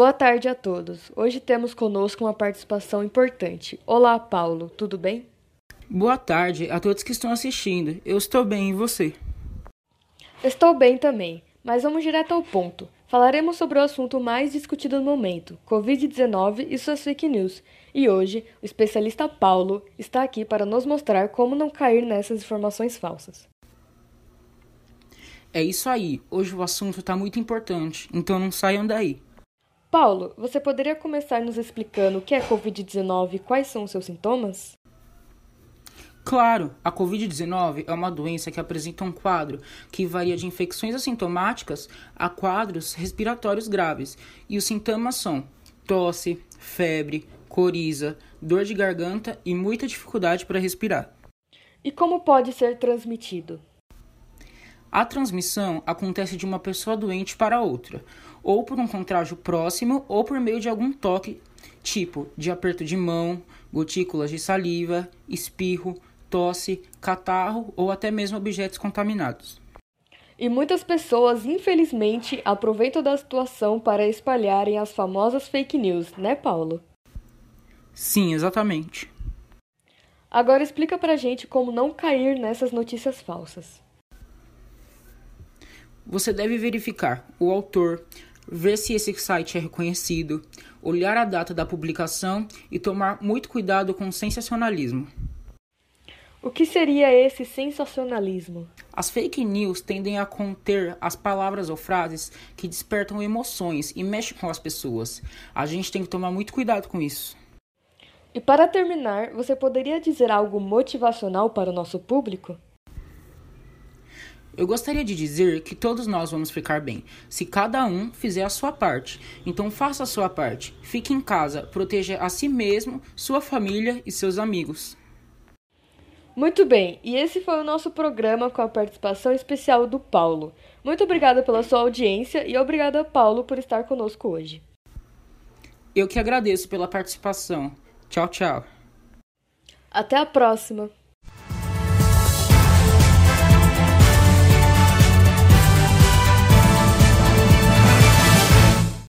Boa tarde a todos. Hoje temos conosco uma participação importante. Olá, Paulo, tudo bem? Boa tarde a todos que estão assistindo. Eu estou bem e você? Estou bem também, mas vamos direto ao ponto. Falaremos sobre o assunto mais discutido no momento, Covid-19 e suas fake news. E hoje, o especialista Paulo está aqui para nos mostrar como não cair nessas informações falsas. É isso aí. Hoje o assunto está muito importante, então não saiam daí. Paulo, você poderia começar nos explicando o que é Covid-19 e quais são os seus sintomas? Claro, a Covid-19 é uma doença que apresenta um quadro que varia de infecções assintomáticas a quadros respiratórios graves, e os sintomas são tosse, febre, coriza, dor de garganta e muita dificuldade para respirar. E como pode ser transmitido? A transmissão acontece de uma pessoa doente para outra, ou por um contágio próximo ou por meio de algum toque, tipo de aperto de mão, gotículas de saliva, espirro, tosse, catarro ou até mesmo objetos contaminados. E muitas pessoas, infelizmente, aproveitam da situação para espalharem as famosas fake news, né, Paulo? Sim, exatamente. Agora explica pra gente como não cair nessas notícias falsas. Você deve verificar o autor, ver se esse site é reconhecido, olhar a data da publicação e tomar muito cuidado com o sensacionalismo. O que seria esse sensacionalismo? As fake news tendem a conter as palavras ou frases que despertam emoções e mexem com as pessoas. A gente tem que tomar muito cuidado com isso. E para terminar, você poderia dizer algo motivacional para o nosso público? Eu gostaria de dizer que todos nós vamos ficar bem, se cada um fizer a sua parte. Então faça a sua parte. Fique em casa, proteja a si mesmo, sua família e seus amigos. Muito bem, e esse foi o nosso programa com a participação especial do Paulo. Muito obrigada pela sua audiência e obrigada, Paulo, por estar conosco hoje. Eu que agradeço pela participação. Tchau, tchau. Até a próxima!